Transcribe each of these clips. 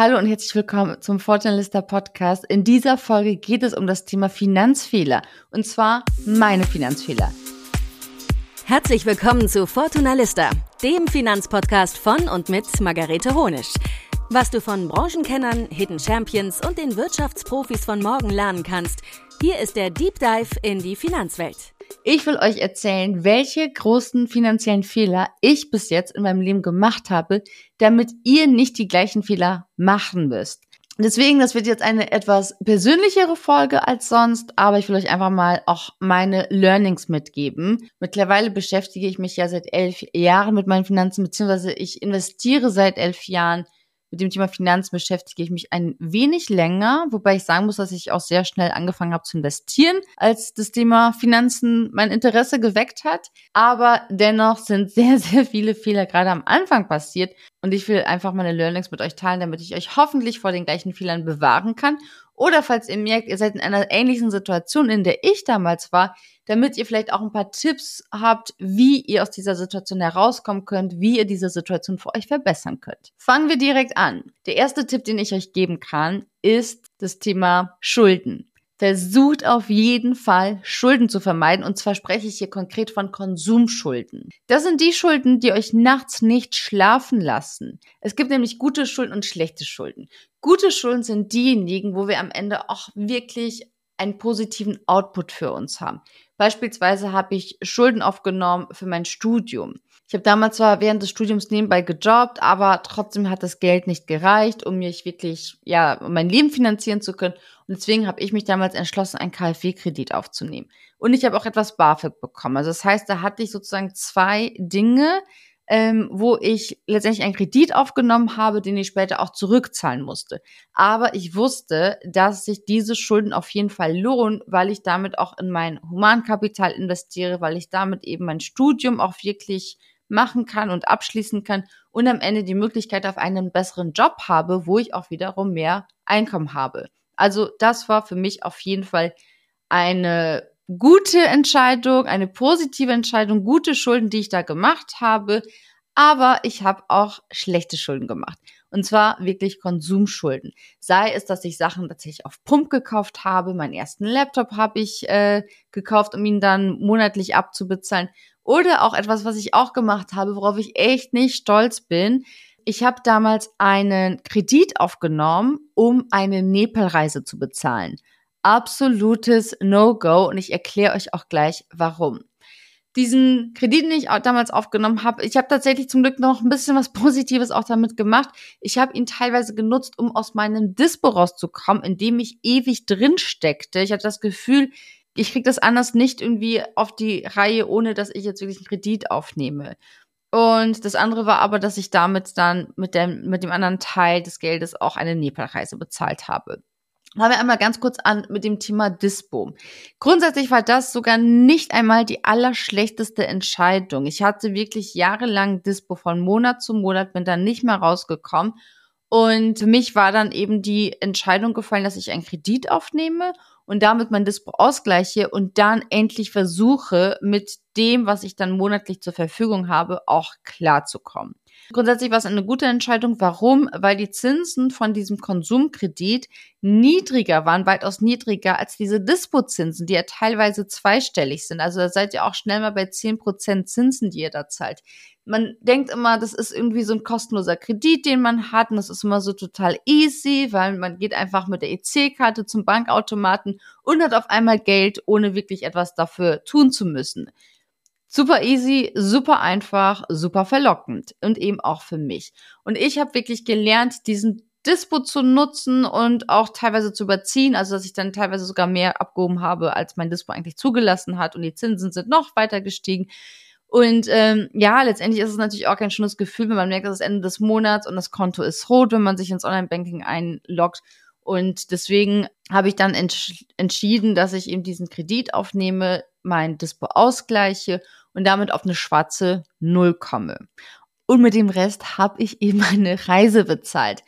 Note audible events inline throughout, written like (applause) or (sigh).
Hallo und herzlich willkommen zum Fortunalista Podcast. In dieser Folge geht es um das Thema Finanzfehler und zwar meine Finanzfehler. Herzlich willkommen zu Fortunalista, dem Finanzpodcast von und mit Margarete Honisch. Was du von Branchenkennern, Hidden Champions und den Wirtschaftsprofis von morgen lernen kannst, hier ist der Deep Dive in die Finanzwelt. Ich will euch erzählen, welche großen finanziellen Fehler ich bis jetzt in meinem Leben gemacht habe, damit ihr nicht die gleichen Fehler machen müsst. Deswegen, das wird jetzt eine etwas persönlichere Folge als sonst, aber ich will euch einfach mal auch meine Learnings mitgeben. Mittlerweile beschäftige ich mich ja seit elf Jahren mit meinen Finanzen, beziehungsweise ich investiere seit elf Jahren mit dem Thema Finanzen beschäftige ich mich ein wenig länger, wobei ich sagen muss, dass ich auch sehr schnell angefangen habe zu investieren, als das Thema Finanzen mein Interesse geweckt hat. Aber dennoch sind (laughs) sehr, sehr viele Fehler gerade am Anfang passiert und ich will einfach meine Learnings mit euch teilen, damit ich euch hoffentlich vor den gleichen Fehlern bewahren kann oder falls ihr merkt, ihr seid in einer ähnlichen Situation, in der ich damals war, damit ihr vielleicht auch ein paar Tipps habt, wie ihr aus dieser Situation herauskommen könnt, wie ihr diese Situation für euch verbessern könnt. Fangen wir direkt an. Der erste Tipp, den ich euch geben kann, ist das Thema Schulden. Versucht auf jeden Fall, Schulden zu vermeiden. Und zwar spreche ich hier konkret von Konsumschulden. Das sind die Schulden, die euch nachts nicht schlafen lassen. Es gibt nämlich gute Schulden und schlechte Schulden. Gute Schulden sind diejenigen, wo wir am Ende auch wirklich einen positiven Output für uns haben. Beispielsweise habe ich Schulden aufgenommen für mein Studium. Ich habe damals zwar während des Studiums nebenbei gejobbt, aber trotzdem hat das Geld nicht gereicht, um mich wirklich, ja, mein Leben finanzieren zu können. Und deswegen habe ich mich damals entschlossen, einen KfW-Kredit aufzunehmen. Und ich habe auch etwas BAföG bekommen. Also das heißt, da hatte ich sozusagen zwei Dinge, ähm, wo ich letztendlich einen Kredit aufgenommen habe, den ich später auch zurückzahlen musste. Aber ich wusste, dass sich diese Schulden auf jeden Fall lohnen, weil ich damit auch in mein Humankapital investiere, weil ich damit eben mein Studium auch wirklich machen kann und abschließen kann und am Ende die Möglichkeit auf einen besseren Job habe, wo ich auch wiederum mehr Einkommen habe. Also das war für mich auf jeden Fall eine gute Entscheidung, eine positive Entscheidung, gute Schulden, die ich da gemacht habe. Aber ich habe auch schlechte Schulden gemacht. Und zwar wirklich Konsumschulden. Sei es, dass ich Sachen tatsächlich auf Pump gekauft habe. Meinen ersten Laptop habe ich äh, gekauft, um ihn dann monatlich abzubezahlen. Oder auch etwas, was ich auch gemacht habe, worauf ich echt nicht stolz bin. Ich habe damals einen Kredit aufgenommen, um eine Nepalreise zu bezahlen. Absolutes No-Go und ich erkläre euch auch gleich warum. Diesen Kredit, den ich damals aufgenommen habe, ich habe tatsächlich zum Glück noch ein bisschen was (laughs) Positives auch damit gemacht. Ich habe ihn teilweise genutzt, um aus meinem Dispo rauszukommen, in dem ich ewig drin steckte. Ich hatte das Gefühl, ich kriege das anders nicht irgendwie auf die Reihe, ohne dass ich jetzt wirklich einen Kredit aufnehme. Und das andere war aber, dass ich damit dann mit dem, mit dem anderen Teil des Geldes auch eine Nepalreise bezahlt habe. Fangen wir einmal ganz kurz an mit dem Thema Dispo. Grundsätzlich war das sogar nicht einmal die allerschlechteste Entscheidung. Ich hatte wirklich jahrelang Dispo von Monat zu Monat, bin dann nicht mehr rausgekommen. Und für mich war dann eben die Entscheidung gefallen, dass ich einen Kredit aufnehme und damit mein Dispo ausgleiche und dann endlich versuche, mit dem, was ich dann monatlich zur Verfügung habe, auch klarzukommen. Grundsätzlich war es eine gute Entscheidung. Warum? Weil die Zinsen von diesem Konsumkredit niedriger waren, weitaus niedriger als diese Dispo-Zinsen, die ja teilweise zweistellig sind. Also da seid ihr auch schnell mal bei 10% Zinsen, die ihr da zahlt man denkt immer, das ist irgendwie so ein kostenloser Kredit, den man hat und das ist immer so total easy, weil man geht einfach mit der EC-Karte zum Bankautomaten und hat auf einmal Geld, ohne wirklich etwas dafür tun zu müssen. Super easy, super einfach, super verlockend und eben auch für mich. Und ich habe wirklich gelernt, diesen Dispo zu nutzen und auch teilweise zu überziehen, also dass ich dann teilweise sogar mehr abgehoben habe, als mein Dispo eigentlich zugelassen hat und die Zinsen sind noch weiter gestiegen. Und ähm, ja, letztendlich ist es natürlich auch kein schönes Gefühl, wenn man merkt, dass es Ende des Monats und das Konto ist rot, wenn man sich ins Online-Banking einloggt. Und deswegen habe ich dann entsch entschieden, dass ich eben diesen Kredit aufnehme, mein Dispo ausgleiche und damit auf eine schwarze Null komme. Und mit dem Rest habe ich (laughs) eben eine Reise bezahlt.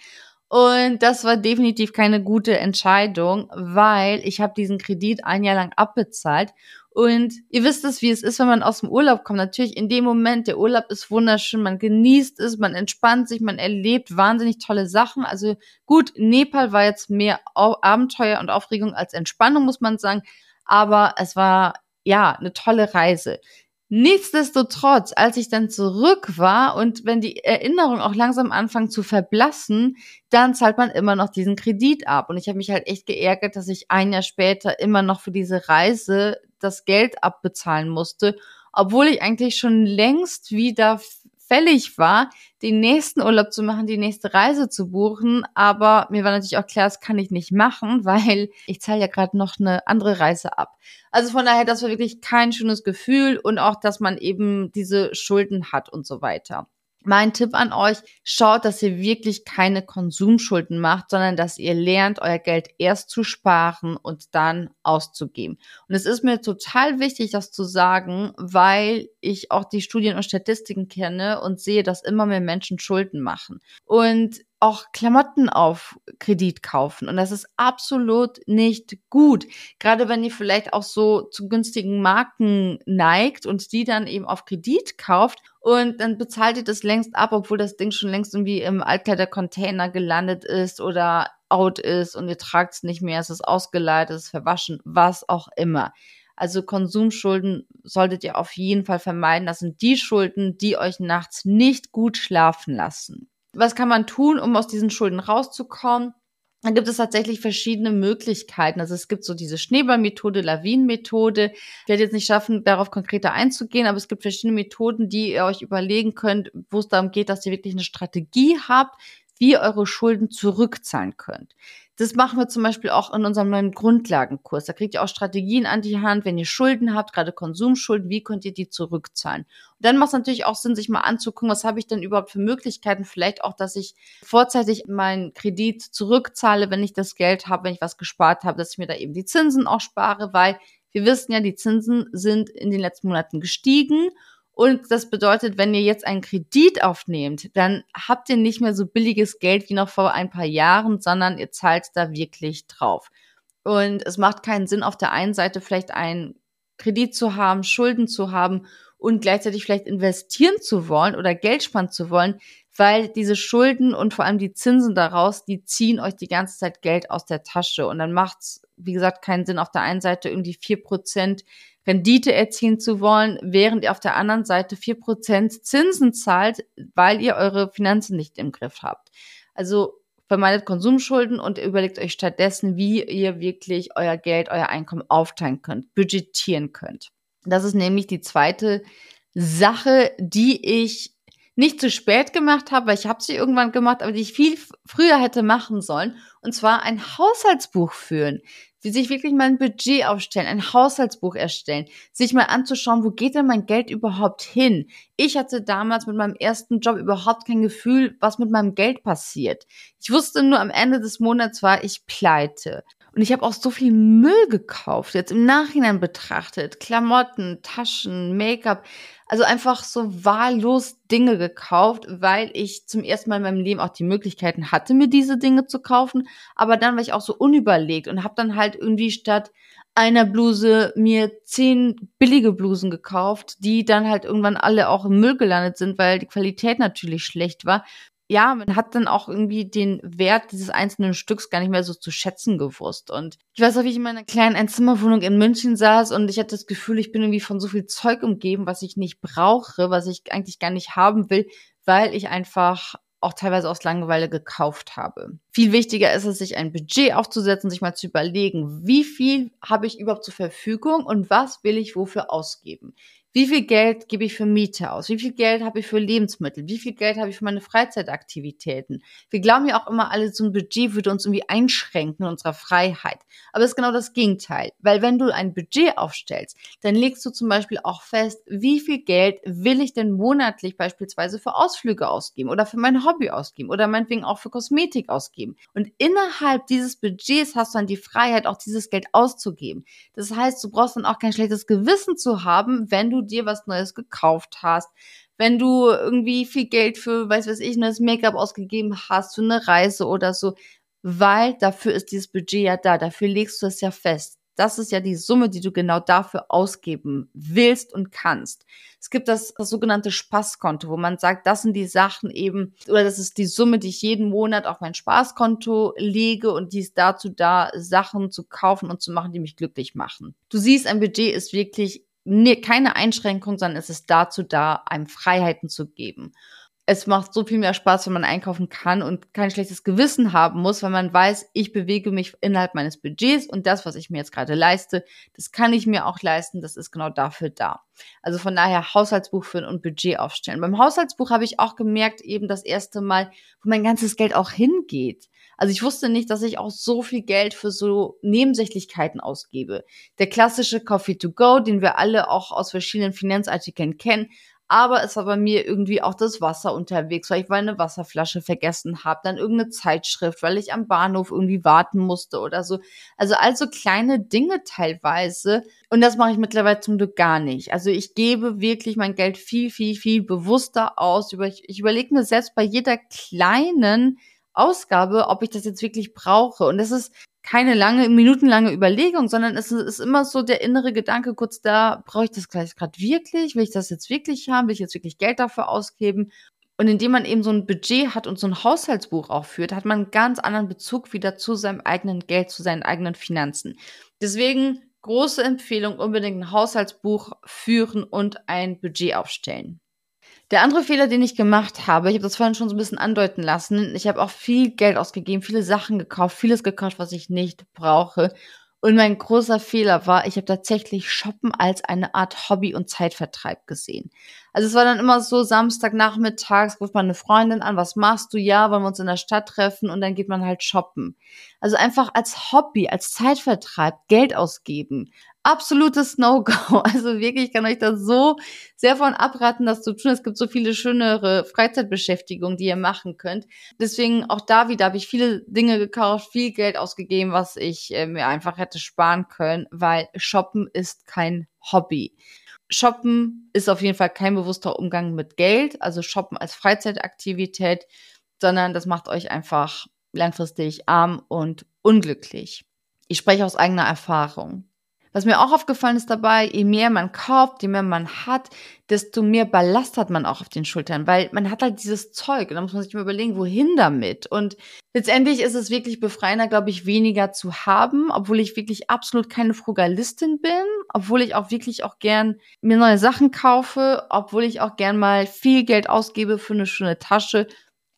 Und das war definitiv keine gute Entscheidung, weil ich habe diesen Kredit ein Jahr lang abbezahlt Und ihr wisst es, wie es ist, wenn man aus dem Urlaub kommt. Natürlich in dem Moment, der Urlaub ist wunderschön, man genießt es, man entspannt sich, man erlebt wahnsinnig tolle Sachen. Also gut, Nepal war jetzt mehr Abenteuer und Aufregung als Entspannung, muss man sagen. Aber es war ja eine tolle Reise. Nichtsdestotrotz, als ich dann zurück war und wenn die Erinnerungen auch langsam anfangen zu verblassen, dann zahlt man immer noch diesen Kredit ab. Und ich habe mich halt echt geärgert, dass ich ein Jahr später immer noch für diese Reise das Geld abbezahlen musste, obwohl ich eigentlich schon längst wieder fällig war, den nächsten Urlaub zu machen, die nächste Reise zu buchen. Aber mir war natürlich auch klar, das kann ich nicht machen, (laughs) weil ich zahle ja gerade noch eine andere Reise ab. Also von daher, das war wirklich kein schönes Gefühl und auch, dass man eben diese Schulden hat und so weiter. Mein Tipp an euch, schaut, dass ihr wirklich keine Konsumschulden macht, sondern dass ihr lernt, euer Geld erst zu sparen und dann auszugeben. Und es ist mir total wichtig, das zu sagen, weil ich auch die Studien und Statistiken kenne und sehe, dass immer mehr Menschen Schulden machen. Und auch Klamotten auf Kredit kaufen. Und das ist absolut nicht gut. Gerade wenn ihr vielleicht auch so zu günstigen Marken neigt und die dann eben auf Kredit kauft und dann bezahlt ihr das längst ab, obwohl das Ding schon längst irgendwie im Altkleidercontainer gelandet ist oder out ist und ihr tragt es nicht mehr, es ist ausgeleitet, es ist verwaschen, was auch immer. Also Konsumschulden solltet ihr auf jeden Fall vermeiden. Das sind die Schulden, die euch nachts nicht gut schlafen lassen. Was kann man tun, um aus diesen Schulden rauszukommen? Da gibt es tatsächlich verschiedene Möglichkeiten. Also es gibt so diese Schneeballmethode, Lawinenmethode. Ich werde jetzt nicht schaffen, darauf konkreter einzugehen, aber es gibt verschiedene Methoden, die ihr euch überlegen könnt, wo es darum geht, dass ihr wirklich eine Strategie habt, wie ihr eure Schulden zurückzahlen könnt. Das machen wir zum Beispiel auch in unserem neuen Grundlagenkurs. Da kriegt ihr auch Strategien an die Hand, wenn ihr Schulden habt, gerade Konsumschulden, wie könnt ihr die zurückzahlen? Und dann macht es natürlich auch Sinn, sich mal anzugucken, was habe ich denn überhaupt für Möglichkeiten? Vielleicht auch, dass ich vorzeitig meinen Kredit zurückzahle, wenn ich das Geld habe, wenn ich was gespart habe, dass ich mir da eben die Zinsen auch spare, weil wir wissen ja, die Zinsen sind in den letzten Monaten gestiegen und das bedeutet, wenn ihr jetzt einen Kredit aufnehmt, dann habt ihr nicht mehr so billiges Geld wie noch vor ein paar Jahren, sondern ihr zahlt da wirklich drauf. Und es macht keinen Sinn, auf der einen Seite vielleicht einen Kredit zu haben, Schulden zu haben und gleichzeitig vielleicht investieren zu wollen oder Geld sparen zu wollen, weil diese Schulden und vor allem die Zinsen daraus, die ziehen euch die ganze Zeit Geld aus der Tasche. Und dann macht's, wie gesagt, keinen Sinn, auf der einen Seite irgendwie vier Prozent Rendite erzielen zu wollen, während ihr auf der anderen Seite vier Prozent Zinsen zahlt, weil ihr eure Finanzen nicht im Griff habt. Also vermeidet Konsumschulden und überlegt euch stattdessen, wie ihr wirklich euer Geld, euer Einkommen aufteilen könnt, budgetieren könnt. Das ist nämlich die zweite Sache, die ich nicht zu spät gemacht habe, weil ich habe sie irgendwann gemacht, aber die ich viel früher hätte machen sollen. Und zwar ein Haushaltsbuch führen wie sich wirklich mal ein Budget aufstellen, ein Haushaltsbuch erstellen, sich mal anzuschauen, wo geht denn mein Geld überhaupt hin? Ich hatte damals mit meinem ersten Job überhaupt kein Gefühl, was mit meinem Geld passiert. Ich wusste nur, am Ende des Monats war ich pleite. Und ich habe auch so viel Müll gekauft, jetzt im Nachhinein betrachtet. Klamotten, Taschen, Make-up. Also einfach so wahllos Dinge gekauft, weil ich zum ersten Mal in meinem Leben auch die Möglichkeiten hatte, mir diese Dinge zu kaufen. Aber dann war ich auch so unüberlegt und habe dann halt irgendwie statt einer Bluse mir zehn billige Blusen gekauft, die dann halt irgendwann alle auch im Müll gelandet sind, weil die Qualität natürlich schlecht war ja, man hat dann auch irgendwie den Wert dieses einzelnen Stücks gar nicht mehr so zu schätzen gewusst. Und ich weiß auch, wie ich in meiner kleinen Einzimmerwohnung in München saß und ich hatte das Gefühl, ich bin irgendwie von so viel Zeug umgeben, was ich nicht brauche, was ich eigentlich gar nicht haben will, weil ich einfach auch teilweise aus Langeweile gekauft habe. Viel wichtiger ist es, sich ein Budget aufzusetzen, sich mal zu überlegen, wie viel habe ich überhaupt zur Verfügung und was will ich wofür ausgeben. Wie viel Geld gebe ich für Miete aus? Wie viel Geld habe ich für Lebensmittel? Wie viel Geld habe ich für meine Freizeitaktivitäten? Wir glauben ja auch immer, alle so ein Budget würde uns irgendwie einschränken in unserer Freiheit. Aber es ist genau das Gegenteil. Weil wenn du ein Budget aufstellst, dann legst du zum Beispiel auch fest, wie viel Geld will ich denn monatlich beispielsweise für Ausflüge ausgeben oder für mein Hobby ausgeben oder meinetwegen auch für Kosmetik ausgeben. Und innerhalb dieses Budgets hast du dann die Freiheit, auch dieses Geld auszugeben. Das heißt, du brauchst dann auch kein schlechtes Gewissen zu haben, wenn du dir was Neues gekauft hast, wenn du irgendwie viel Geld für, weiß was ich, neues Make-up ausgegeben hast, für eine Reise oder so, weil dafür ist dieses Budget ja da, dafür legst du es ja fest. Das ist ja die Summe, die du genau dafür ausgeben willst und kannst. Es gibt das, das sogenannte Spaßkonto, wo man sagt, das sind die Sachen eben, oder das ist die Summe, die ich jeden Monat auf mein Spaßkonto lege und die ist dazu da, Sachen zu kaufen und zu machen, die mich glücklich machen. Du siehst, ein Budget ist wirklich keine Einschränkung, sondern es ist dazu da, einem Freiheiten zu geben es macht so viel mehr Spaß, wenn man einkaufen kann und kein schlechtes Gewissen haben muss, weil man weiß, ich bewege mich innerhalb meines Budgets und das, was ich mir jetzt gerade leiste, das kann ich mir auch leisten, das ist genau dafür da. Also von daher Haushaltsbuch führen und Budget aufstellen. Beim Haushaltsbuch habe ich auch gemerkt, eben das erste Mal, wo mein ganzes Geld auch hingeht. Also ich wusste nicht, dass ich auch so viel Geld für so Nebensächlichkeiten ausgebe. Der klassische Coffee to go, den wir alle auch aus verschiedenen Finanzartikeln kennen, aber es war bei mir irgendwie auch das Wasser unterwegs, weil ich meine Wasserflasche vergessen habe, dann irgendeine Zeitschrift, weil ich am Bahnhof irgendwie warten musste oder so. Also also kleine Dinge teilweise. Und das mache ich mittlerweile zum Glück gar nicht. Also ich gebe wirklich mein Geld viel, viel, viel bewusster aus. Ich überlege mir selbst bei jeder kleinen Ausgabe, ob ich das jetzt wirklich brauche. Und das ist keine lange, minutenlange Überlegung, sondern es ist immer so der innere Gedanke kurz da, brauche ich das gleich gerade wirklich? Will ich das jetzt wirklich haben? Will ich jetzt wirklich Geld dafür ausgeben? Und indem man eben so ein Budget hat und so ein Haushaltsbuch auch führt, hat man einen ganz anderen Bezug wieder zu seinem eigenen Geld, zu seinen eigenen Finanzen. Deswegen große Empfehlung, unbedingt ein Haushaltsbuch führen und ein Budget aufstellen. Der andere Fehler, den ich gemacht habe, ich habe das vorhin schon so ein bisschen andeuten lassen, ich habe auch viel Geld ausgegeben, viele Sachen gekauft, vieles gekauft, was ich nicht brauche. Und mein großer Fehler war, ich habe tatsächlich Shoppen als eine Art Hobby und Zeitvertreib gesehen. Also es war dann immer so, Samstagnachmittags ruft man eine Freundin an, was machst du? Ja, wollen wir uns in der Stadt treffen und dann geht man halt shoppen. Also einfach als Hobby, als Zeitvertreib Geld ausgeben absolutes No-Go. (laughs) Also wirklich, ich kann euch da so sehr von abraten, das zu tun. Es gibt so viele schönere Freizeitbeschäftigungen, die ihr machen könnt. Deswegen auch da wieder habe ich viele Dinge gekauft, viel Geld ausgegeben, was ich äh, mir einfach hätte sparen können, weil Shoppen ist kein Hobby. Shoppen ist auf jeden Fall kein bewusster Umgang mit Geld, also Shoppen als Freizeitaktivität, sondern das macht euch einfach langfristig arm und unglücklich. Ich spreche aus eigener Erfahrung. Was mir auch aufgefallen ist dabei, je mehr man kauft, je mehr man hat, desto mehr Ballast hat man auch auf den Schultern, weil man hat halt dieses Zeug und da muss man sich mal überlegen, wohin damit. Und letztendlich ist es wirklich befreiender, glaube ich, weniger zu haben, obwohl ich wirklich absolut keine Frugalistin bin, obwohl ich auch wirklich auch gern mir neue Sachen kaufe, obwohl ich auch gern mal viel Geld ausgebe für eine schöne Tasche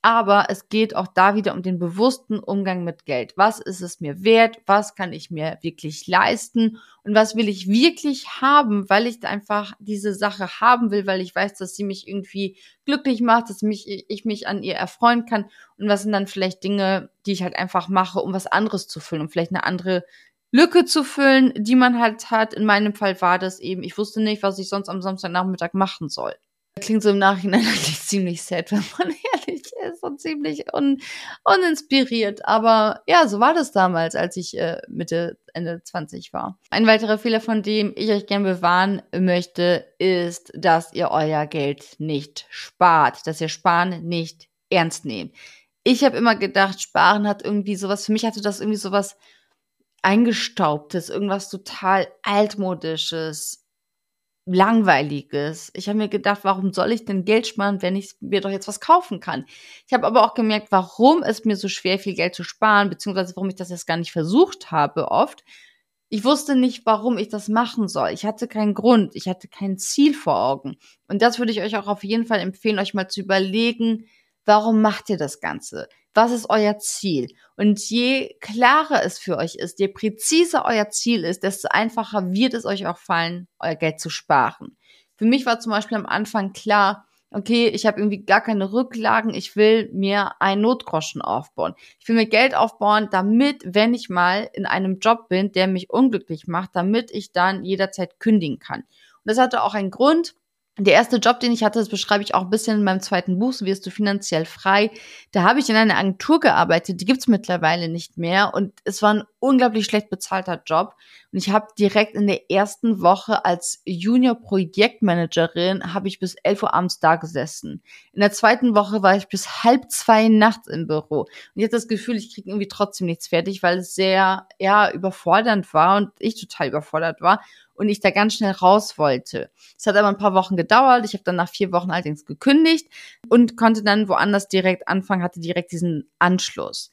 aber es geht auch da wieder um den bewussten Umgang mit Geld. Was ist es mir wert? Was kann ich mir wirklich leisten? Und was will ich wirklich haben, weil ich einfach diese Sache haben will, weil ich weiß, dass sie mich irgendwie glücklich macht, dass mich, ich mich an ihr erfreuen kann. Und was sind dann vielleicht Dinge, die ich halt einfach mache, um was anderes zu füllen, um vielleicht eine andere Lücke zu füllen, die man halt hat. In meinem Fall war das eben, ich wusste nicht, was ich sonst am Samstagnachmittag machen soll. Klingt so im Nachhinein (laughs) eigentlich ziemlich sad, wenn man (laughs) ehrlich ist und ziemlich un uninspiriert. Aber ja, so war das damals, als ich äh, Mitte, Ende 20 war. Ein weiterer Fehler, von dem ich euch gerne bewahren möchte, ist, dass ihr euer Geld nicht spart, dass ihr Sparen nicht ernst nehmt. Ich habe immer gedacht, Sparen hat irgendwie sowas, für mich hatte das irgendwie sowas eingestaubtes, irgendwas total altmodisches, langweiliges. Ich habe mir gedacht, warum soll ich denn Geld sparen, wenn ich mir doch jetzt was kaufen kann? Ich habe aber auch gemerkt, warum es mir so schwer viel Geld zu sparen, beziehungsweise warum ich das jetzt gar nicht versucht habe oft. Ich wusste nicht, warum ich das machen soll. Ich hatte keinen Grund, ich hatte kein Ziel vor Augen. Und das würde ich euch auch auf jeden Fall empfehlen, euch mal zu überlegen, warum macht ihr das Ganze? Was ist euer Ziel? Und je klarer es für euch ist, je präziser euer Ziel ist, desto einfacher wird es euch auch fallen, euer Geld zu sparen. Für mich war zum Beispiel am Anfang klar, okay, ich habe irgendwie gar keine Rücklagen, ich will mir einen Notgroschen aufbauen. Ich will mir Geld aufbauen, damit, wenn ich mal in einem Job bin, der mich unglücklich macht, damit ich dann jederzeit kündigen kann. Und das hatte auch einen Grund, der erste Job, den ich hatte, das beschreibe ich auch ein bisschen in meinem zweiten Buch, so wirst du finanziell frei. Da habe ich in einer Agentur gearbeitet, die gibt's mittlerweile nicht mehr. Und es war ein unglaublich schlecht bezahlter Job. Und ich habe direkt in der ersten Woche als Junior-Projektmanagerin habe ich bis 11 Uhr abends da gesessen. In der zweiten Woche war ich bis halb zwei nachts im Büro. Und ich hatte das Gefühl, ich kriege irgendwie trotzdem nichts fertig, weil es sehr, ja, überfordernd war und ich total überfordert war und ich da ganz schnell raus wollte. Es hat aber ein paar Wochen gedauert. Ich habe dann nach vier Wochen allerdings gekündigt und konnte dann woanders direkt anfangen, hatte direkt diesen Anschluss.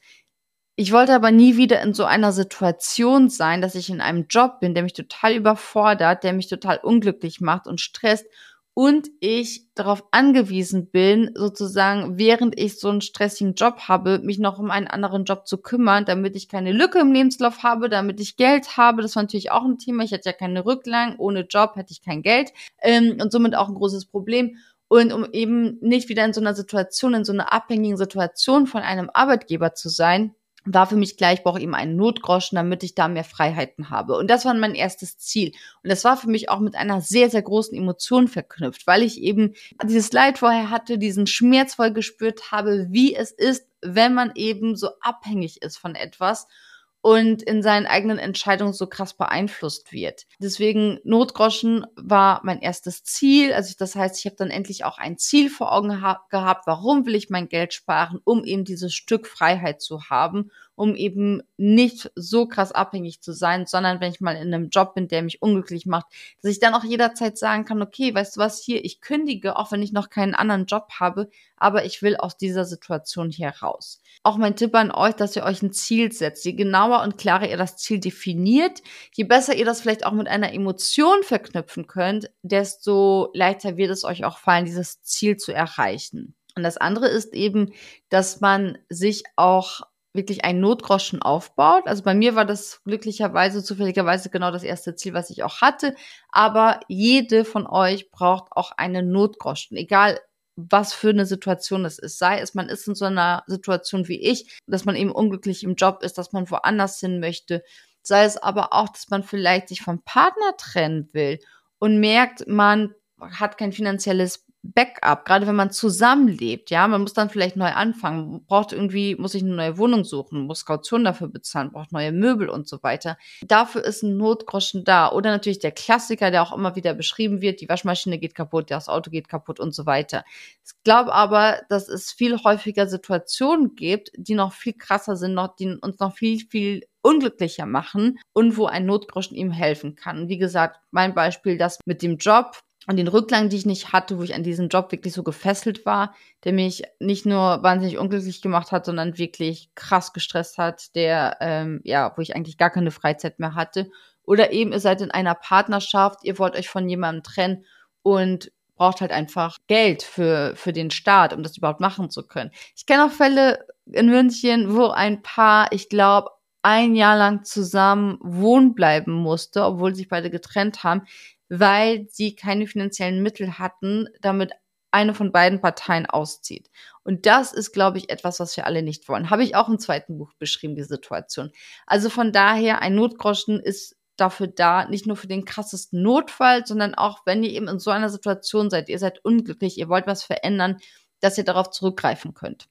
Ich wollte aber nie wieder in so einer Situation sein, dass ich in einem Job bin, der mich total überfordert, der mich total unglücklich macht und stresst und ich darauf angewiesen bin, sozusagen, während ich so einen stressigen Job habe, mich noch um einen anderen Job zu kümmern, damit ich keine Lücke im Lebenslauf habe, damit ich Geld habe. Das war natürlich auch ein Thema. Ich hatte ja keine Rücklagen. Ohne Job hätte ich kein Geld ähm, und somit auch ein großes Problem. Und um eben nicht wieder in so einer Situation, in so einer abhängigen Situation von einem Arbeitgeber zu sein, war für mich klar, ich brauche eben einen Notgroschen, damit ich da mehr Freiheiten habe. Und das war mein erstes Ziel. Und das war für mich auch mit einer sehr, sehr großen Emotion verknüpft, weil ich eben dieses Leid vorher hatte, diesen Schmerz voll gespürt habe, wie es ist, wenn man eben so abhängig ist von etwas und in seinen eigenen Entscheidungen so krass beeinflusst wird. Deswegen Notgroschen war mein erstes Ziel. Also das heißt, ich habe dann endlich auch ein Ziel vor Augen gehabt. Warum will ich mein Geld sparen? Um eben dieses Stück Freiheit zu haben um eben nicht so krass abhängig zu sein, sondern wenn ich mal in einem Job bin, der mich unglücklich macht, dass ich dann auch jederzeit sagen kann, okay, weißt du was, hier, ich kündige, auch wenn ich noch keinen anderen Job habe, aber ich will aus dieser Situation hier raus. Auch mein Tipp an euch, dass ihr euch ein Ziel setzt. Je genauer und klarer ihr das Ziel definiert, je besser ihr das vielleicht auch mit einer Emotion verknüpfen könnt, desto leichter wird es euch auch fallen, dieses Ziel zu erreichen. Und das andere ist eben, dass man sich auch wirklich einen Notgroschen aufbaut. Also bei mir war das glücklicherweise, zufälligerweise genau das erste Ziel, was ich auch hatte. Aber jede von euch braucht auch einen Notgroschen, egal was für eine Situation es ist. Sei es, man ist in so einer Situation wie ich, dass man eben unglücklich im Job ist, dass man woanders hin möchte. Sei es aber auch, dass man vielleicht sich vom Partner trennen will und merkt, man hat kein finanzielles Backup, gerade wenn man zusammenlebt, ja, man muss dann vielleicht neu anfangen, braucht irgendwie, muss sich eine neue Wohnung suchen, muss Kaution dafür bezahlen, braucht neue Möbel und so weiter. Dafür ist ein Notgroschen da. Oder natürlich der Klassiker, der auch immer wieder beschrieben wird, die Waschmaschine geht kaputt, das Auto geht kaputt und so weiter. Ich glaube aber, dass es viel häufiger Situationen gibt, die noch viel krasser sind, noch, die uns noch viel, viel unglücklicher machen und wo ein Notgroschen ihm helfen kann. Wie gesagt, mein Beispiel, das mit dem Job, und den Rückgang, die ich nicht hatte, wo ich an diesem Job wirklich so gefesselt war, der mich nicht nur wahnsinnig unglücklich gemacht hat, sondern wirklich krass gestresst hat, der, ähm, ja, wo ich eigentlich gar keine Freizeit mehr hatte. Oder eben, ihr seid in einer Partnerschaft, ihr wollt euch von jemandem trennen und braucht halt einfach Geld für, für den Staat, um das überhaupt machen zu können. Ich kenne auch Fälle in München, wo ein Paar, ich glaube, ein Jahr lang zusammen wohnen bleiben musste, obwohl sich beide getrennt haben, weil sie keine finanziellen Mittel hatten, damit eine von beiden Parteien auszieht. Und das ist, glaube ich, etwas, was wir alle nicht wollen. Habe ich auch im zweiten Buch beschrieben, die Situation. Also von daher, ein Notgroschen ist dafür da, nicht nur für den krassesten Notfall, sondern auch, wenn ihr eben in so einer Situation seid, ihr seid unglücklich, ihr wollt was verändern, dass ihr darauf zurückgreifen könnt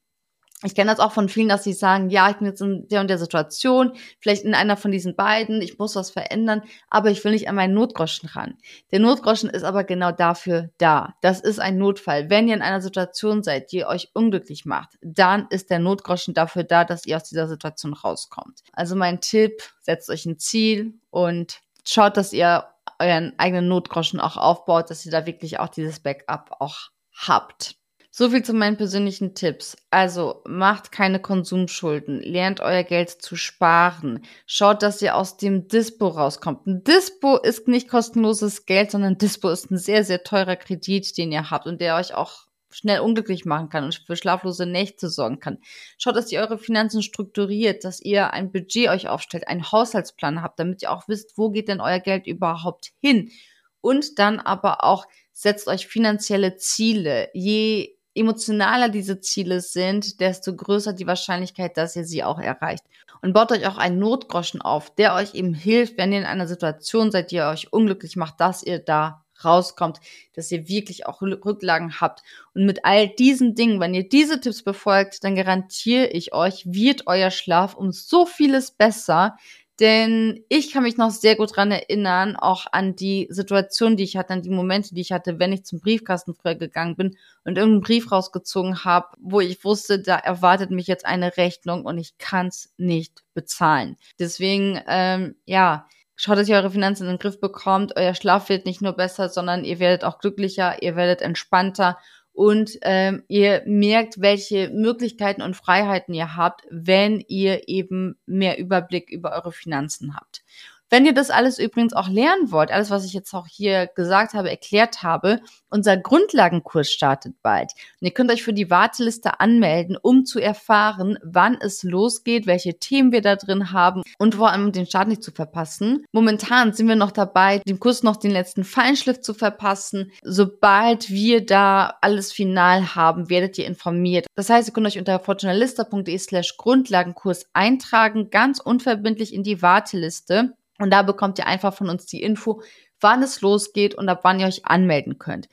ich kenne das auch von vielen, dass sie sagen, ja, ich bin jetzt in der und der Situation, vielleicht in einer von diesen beiden, ich muss was verändern, aber ich will nicht an meinen Notgroschen ran. Der Notgroschen ist aber genau dafür da. Das ist ein Notfall. Wenn ihr in einer Situation seid, die euch unglücklich macht, dann ist der Notgroschen dafür da, dass ihr aus dieser Situation rauskommt. Also mein Tipp, setzt euch ein Ziel und schaut, dass ihr euren eigenen Notgroschen auch aufbaut, dass ihr da wirklich auch dieses Backup auch habt. So viel zu meinen persönlichen Tipps. Also macht keine Konsumschulden, lernt euer Geld zu sparen, schaut, dass ihr aus dem Dispo rauskommt. Ein Dispo ist nicht kostenloses Geld, sondern Dispo ist ein sehr, sehr teurer Kredit, den ihr habt und der euch auch schnell unglücklich machen kann und für schlaflose Nächte sorgen kann. Schaut, dass ihr eure Finanzen strukturiert, dass ihr ein Budget euch aufstellt, einen Haushaltsplan habt, damit ihr auch wisst, wo geht denn euer Geld überhaupt hin. Und dann aber auch setzt euch finanzielle Ziele. Je emotionaler diese Ziele sind, desto größer die Wahrscheinlichkeit, dass ihr sie auch erreicht. Und baut euch auch einen Notgroschen auf, der euch eben hilft, wenn ihr in einer Situation seid, die ihr euch unglücklich macht, dass ihr da rauskommt, dass ihr wirklich auch Rücklagen habt. Und mit all diesen Dingen, wenn ihr diese Tipps befolgt, dann garantiere ich euch, wird euer Schlaf um so vieles besser, Denn ich kann mich noch sehr gut dran erinnern, auch an die Situation, die ich hatte, an die Momente, die ich hatte, wenn ich zum Briefkasten früher gegangen bin und irgendeinen Brief rausgezogen habe, wo ich wusste, da erwartet mich jetzt eine Rechnung und ich kann es nicht bezahlen. Deswegen, ähm, ja, schaut, dass ihr eure Finanzen in den Griff bekommt. Euer Schlaf wird nicht nur besser, sondern ihr werdet auch glücklicher, ihr werdet entspannter und ähm, ihr merkt, welche Möglichkeiten und Freiheiten ihr habt, wenn ihr eben mehr Überblick über eure Finanzen habt. Wenn ihr das alles übrigens auch lernen wollt, alles, was ich jetzt auch hier gesagt habe, erklärt habe, unser Grundlagenkurs startet bald. Und ihr könnt euch für die Warteliste anmelden, um zu erfahren, wann es losgeht, welche Themen wir da drin haben und vor allem den Start nicht zu verpassen. Momentan sind wir noch dabei, dem Kurs noch den letzten Feinschliff zu verpassen. Sobald wir da alles final haben, werdet ihr informiert. Das heißt, ihr könnt euch unter fortunalista.de slash Grundlagenkurs eintragen, ganz unverbindlich in die Warteliste. Und da bekommt ihr einfach von uns die Info, wann es losgeht und ab wann ihr euch anmelden könnt.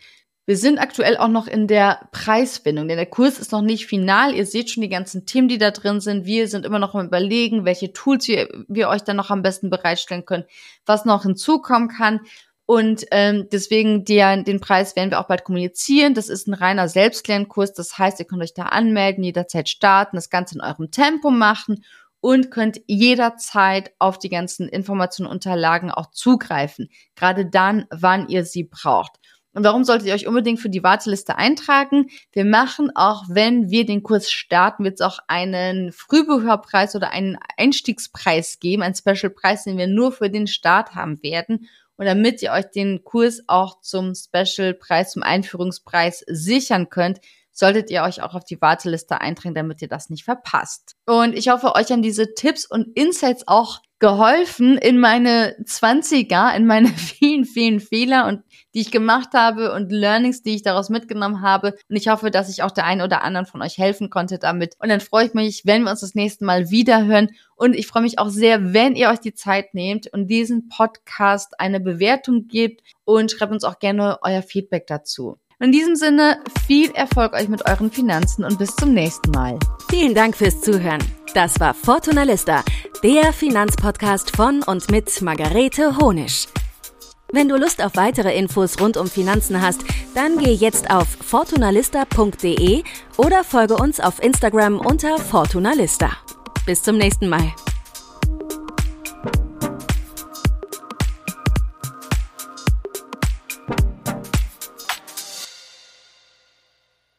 Wir sind aktuell auch noch in der Preisfindung, denn der Kurs ist noch nicht final. Ihr seht schon die ganzen Themen, die da drin sind. Wir sind immer noch am überlegen, welche Tools wir, wir euch dann noch am besten bereitstellen können, was noch hinzukommen kann. Und ähm, deswegen der, den Preis werden wir auch bald kommunizieren. Das ist ein reiner Selbstlernkurs. Das heißt, ihr könnt euch da anmelden, jederzeit starten, das Ganze in eurem Tempo machen und könnt jederzeit auf die ganzen Informationen und Unterlagen auch zugreifen. Gerade dann, wann ihr sie braucht. Und warum solltet ihr euch unbedingt für die Warteliste eintragen? Wir machen auch, wenn wir den Kurs starten, wird es auch einen Frühbucherpreis oder einen Einstiegspreis geben, einen Specialpreis, den wir nur für den Start haben werden. Und damit ihr euch den Kurs auch zum Specialpreis, zum Einführungspreis sichern könnt, solltet ihr euch auch auf die Warteliste eintragen, damit ihr das nicht verpasst. Und ich hoffe, euch haben diese Tipps und Insights auch geholfen in meine 20er, in meine (laughs) vielen, vielen Fehler und die ich gemacht habe und Learnings, die ich daraus mitgenommen habe. Und ich hoffe, dass ich auch der einen oder anderen von euch helfen konnte damit. Und dann freue ich mich, wenn wir uns das nächste Mal wieder hören. Und ich freue mich auch sehr, wenn ihr euch die Zeit nehmt und diesen Podcast eine Bewertung gebt und schreibt uns auch gerne euer Feedback dazu. In diesem Sinne, viel Erfolg euch mit euren Finanzen und bis zum nächsten Mal. Vielen Dank fürs Zuhören. Das war Fortuna Lista, der Finanzpodcast von und mit Margarete Honisch. Wenn du Lust auf weitere Infos rund um Finanzen hast, dann geh jetzt auf fortunalista.de oder folge uns auf Instagram unter Fortunalista. Bis zum nächsten Mal.